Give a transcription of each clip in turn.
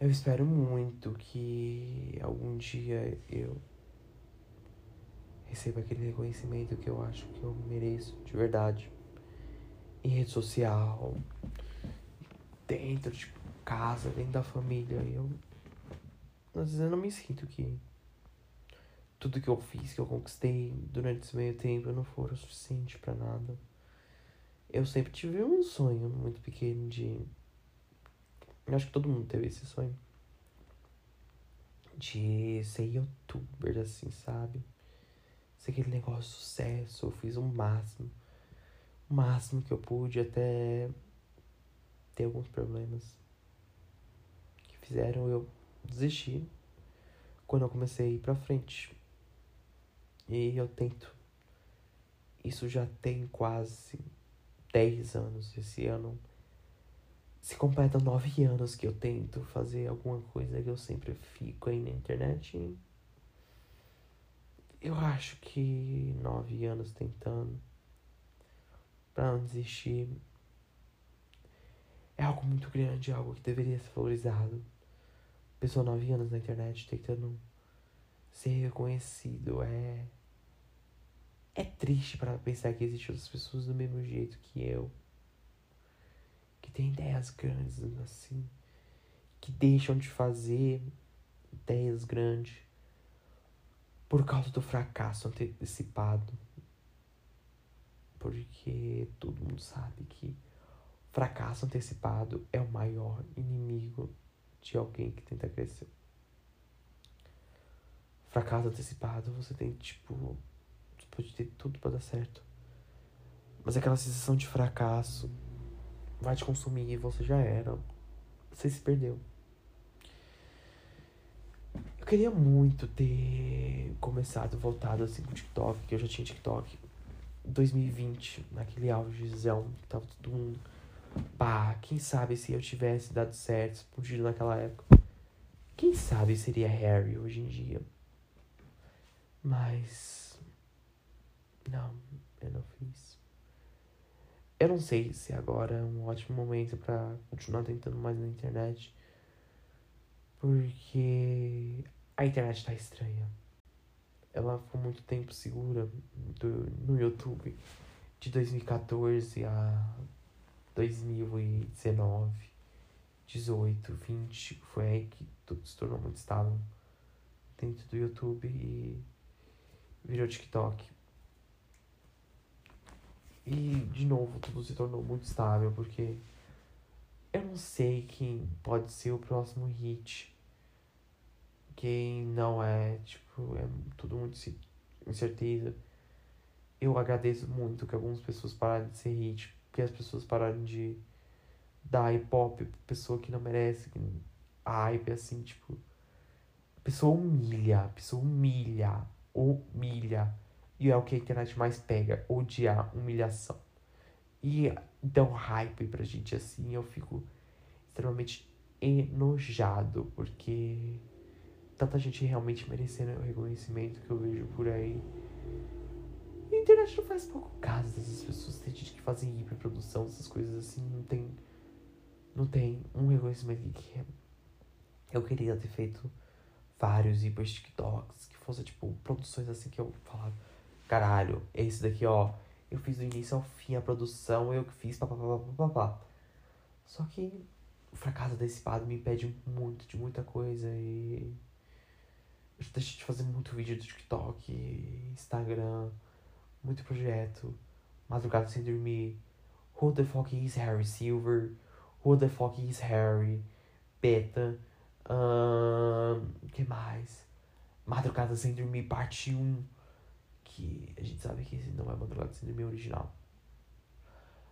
Eu espero muito que algum dia eu receba aquele reconhecimento que eu acho que eu mereço de verdade. Em rede social, dentro de casa, dentro da família. Eu. Às vezes eu não me sinto que tudo que eu fiz, que eu conquistei durante esse meio tempo, não for o suficiente para nada. Eu sempre tive um sonho muito pequeno de. Eu acho que todo mundo teve esse sonho. De ser youtuber, assim, sabe? Ser aquele negócio de sucesso. Eu fiz o máximo. O máximo que eu pude até ter alguns problemas que fizeram eu desistir quando eu comecei a ir pra frente. E eu tento. Isso já tem quase 10 anos. Esse ano se completa 9 anos que eu tento fazer alguma coisa que eu sempre fico aí na internet. Eu acho que 9 anos tentando para não desistir é algo muito grande, algo que deveria ser valorizado. Pessoa 9 anos na internet tentando ser reconhecido é é triste para pensar que existem outras pessoas do mesmo jeito que eu. Que têm ideias grandes assim. Que deixam de fazer ideias grandes por causa do fracasso antecipado. Porque todo mundo sabe que fracasso antecipado é o maior inimigo de alguém que tenta crescer. Fracasso antecipado, você tem tipo pode ter tudo para dar certo. Mas aquela sensação de fracasso vai te consumir e você já era. Você se perdeu. Eu queria muito ter começado, voltado assim com o TikTok, que eu já tinha TikTok. 2020, naquele augezão, que tava todo mundo. Pá, quem sabe se eu tivesse dado certo, explodido naquela época. Quem sabe seria Harry hoje em dia. Mas não, eu não fiz. Eu não sei se agora é um ótimo momento para continuar tentando mais na internet. Porque a internet tá estranha. Ela ficou muito tempo segura do, no YouTube de 2014 a 2019, 18, 20. Foi aí que tudo se tornou muito estável dentro do YouTube e virou TikTok. E, de novo, tudo se tornou muito estável, porque eu não sei quem pode ser o próximo hit. Quem não é, tipo, é tudo muito incerteza. Eu agradeço muito que algumas pessoas pararam de ser hit, que as pessoas pararam de dar hip hop pessoa que não merece, a hype assim, tipo. A pessoa humilha, a pessoa humilha, humilha e é o que a internet mais pega, odiar, humilhação. E dão hype pra gente assim, eu fico extremamente enojado, porque tanta gente realmente merecendo o reconhecimento que eu vejo por aí. E a internet não faz pouco caso dessas pessoas. Tem gente que fazem hiperprodução, essas coisas assim, não tem. Não tem um reconhecimento que é. Eu queria ter feito vários hiper TikToks, que fosse tipo produções assim que eu falava caralho, esse daqui, ó, eu fiz do início ao fim a produção, eu que fiz, papapá. Só que o fracasso antecipado me impede muito de muita coisa e. Eu deixei de fazer muito vídeo do TikTok, Instagram, muito projeto, madrugada sem dormir. Who the fuck is Harry Silver? Who the fuck is Harry? Beta. Um, que mais? Madrugada sem dormir, parte 1 que a gente sabe que esse não é Madrugada Sem Dormir original.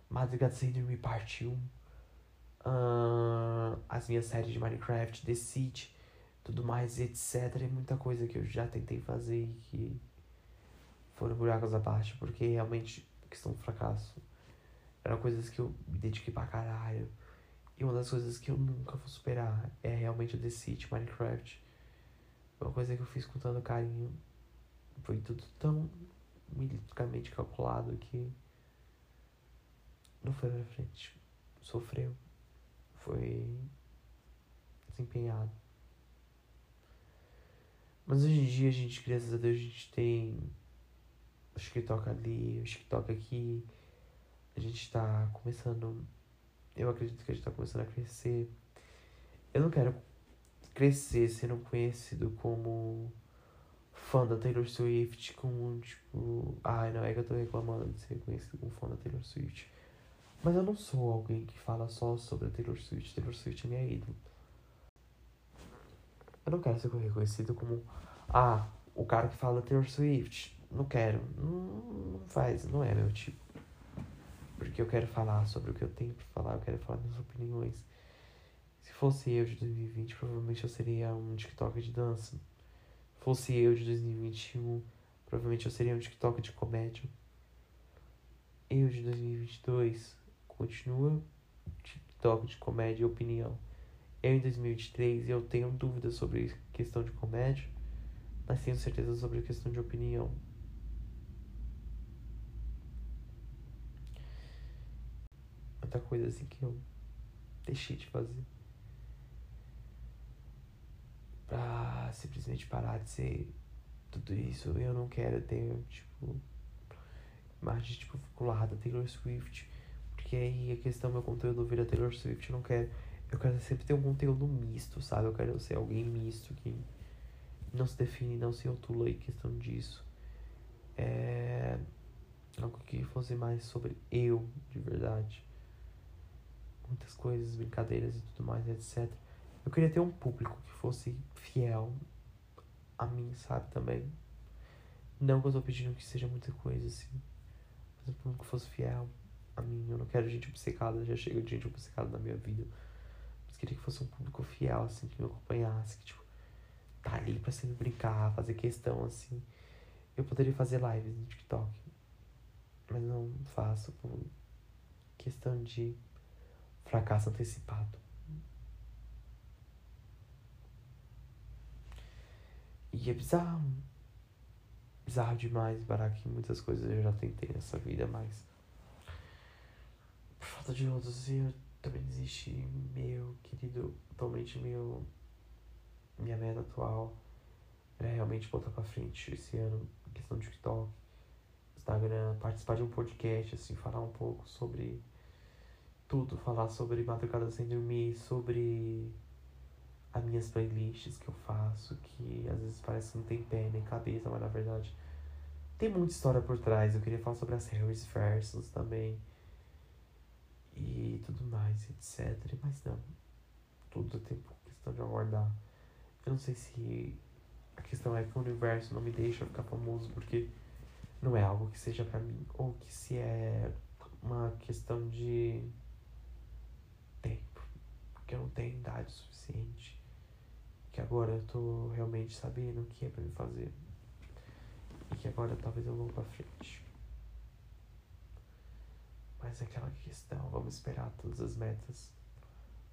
Madrugada Sem Dormir Parte 1. Uh, as minhas séries de Minecraft, The City, tudo mais, etc. É muita coisa que eu já tentei fazer e que foram buracos abaixo, porque realmente questão do fracasso. Eram coisas que eu me dediquei pra caralho. E uma das coisas que eu nunca vou superar é realmente o The City, Minecraft. Uma coisa que eu fiz com tanto carinho foi tudo tão militarmente calculado que não foi pra frente. Sofreu. Foi empenhado. Mas hoje em dia a gente, graças a Deus, a gente tem o TikTok ali, o TikTok aqui. A gente tá começando. Eu acredito que a gente tá começando a crescer. Eu não quero crescer sendo conhecido como fã da Taylor Swift, com tipo. Ai, não é que eu tô reclamando de ser conhecido como fã da Taylor Swift. Mas eu não sou alguém que fala só sobre a Taylor Swift. Taylor Swift é minha ídolo. Eu não quero ser reconhecido como. Ah, o cara que fala Taylor Swift. Não quero. Não, não faz, não é meu tipo. Porque eu quero falar sobre o que eu tenho pra falar, eu quero falar minhas opiniões. Se fosse eu de 2020, provavelmente eu seria um TikTok de dança. Se fosse eu de 2021, provavelmente eu seria um TikTok de comédia. Eu de 2022 continua TikTok de comédia e opinião. Eu em 2023 eu tenho dúvidas sobre questão de comédia, mas tenho certeza sobre questão de opinião. Outra coisa assim que eu deixei de fazer. Simplesmente parar de ser tudo isso. Eu não quero ter, tipo, imagem, tipo, vinculada a Taylor Swift. Porque aí a questão meu conteúdo vira Taylor Swift. Eu não quero. Eu quero sempre ter um conteúdo misto, sabe? Eu quero ser alguém misto que não se define, não se rotula em questão disso. É. Algo que fosse mais sobre eu, de verdade muitas coisas, brincadeiras e tudo mais, etc. Eu queria ter um público que fosse fiel a mim, sabe, também. Não que eu tô pedindo que seja muita coisa, assim. Mas um público que fosse fiel a mim. Eu não quero gente obcecada, já chega de gente obcecada na minha vida. Mas queria que fosse um público fiel, assim, que me acompanhasse, que, tipo, tá ali pra sempre brincar, fazer questão, assim. Eu poderia fazer lives no TikTok. Mas não faço por questão de fracasso antecipado. É bizarro. Bizarro demais, que Muitas coisas eu já tentei nessa vida, mas. Por falta de outros, eu também desisti. Meu querido, atualmente meu. Minha meta atual era realmente botar pra frente esse ano, questão de TikTok, Instagram, participar de um podcast, assim, falar um pouco sobre tudo, falar sobre madrugada sem dormir, sobre as minhas playlists que eu faço, que às vezes parece que não tem pé nem cabeça, mas na verdade tem muita história por trás. Eu queria falar sobre as Harry's Versus também e tudo mais, etc. Mas não, tudo tem questão de aguardar. Eu não sei se a questão é que o universo não me deixa ficar famoso porque não é algo que seja para mim, ou que se é uma questão de tempo, porque eu não tenho idade suficiente, que agora eu tô realmente sabendo o que é para me fazer e que agora talvez eu vou para frente. Mas é aquela questão, vamos esperar todas as metas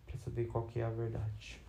para saber qual que é a verdade.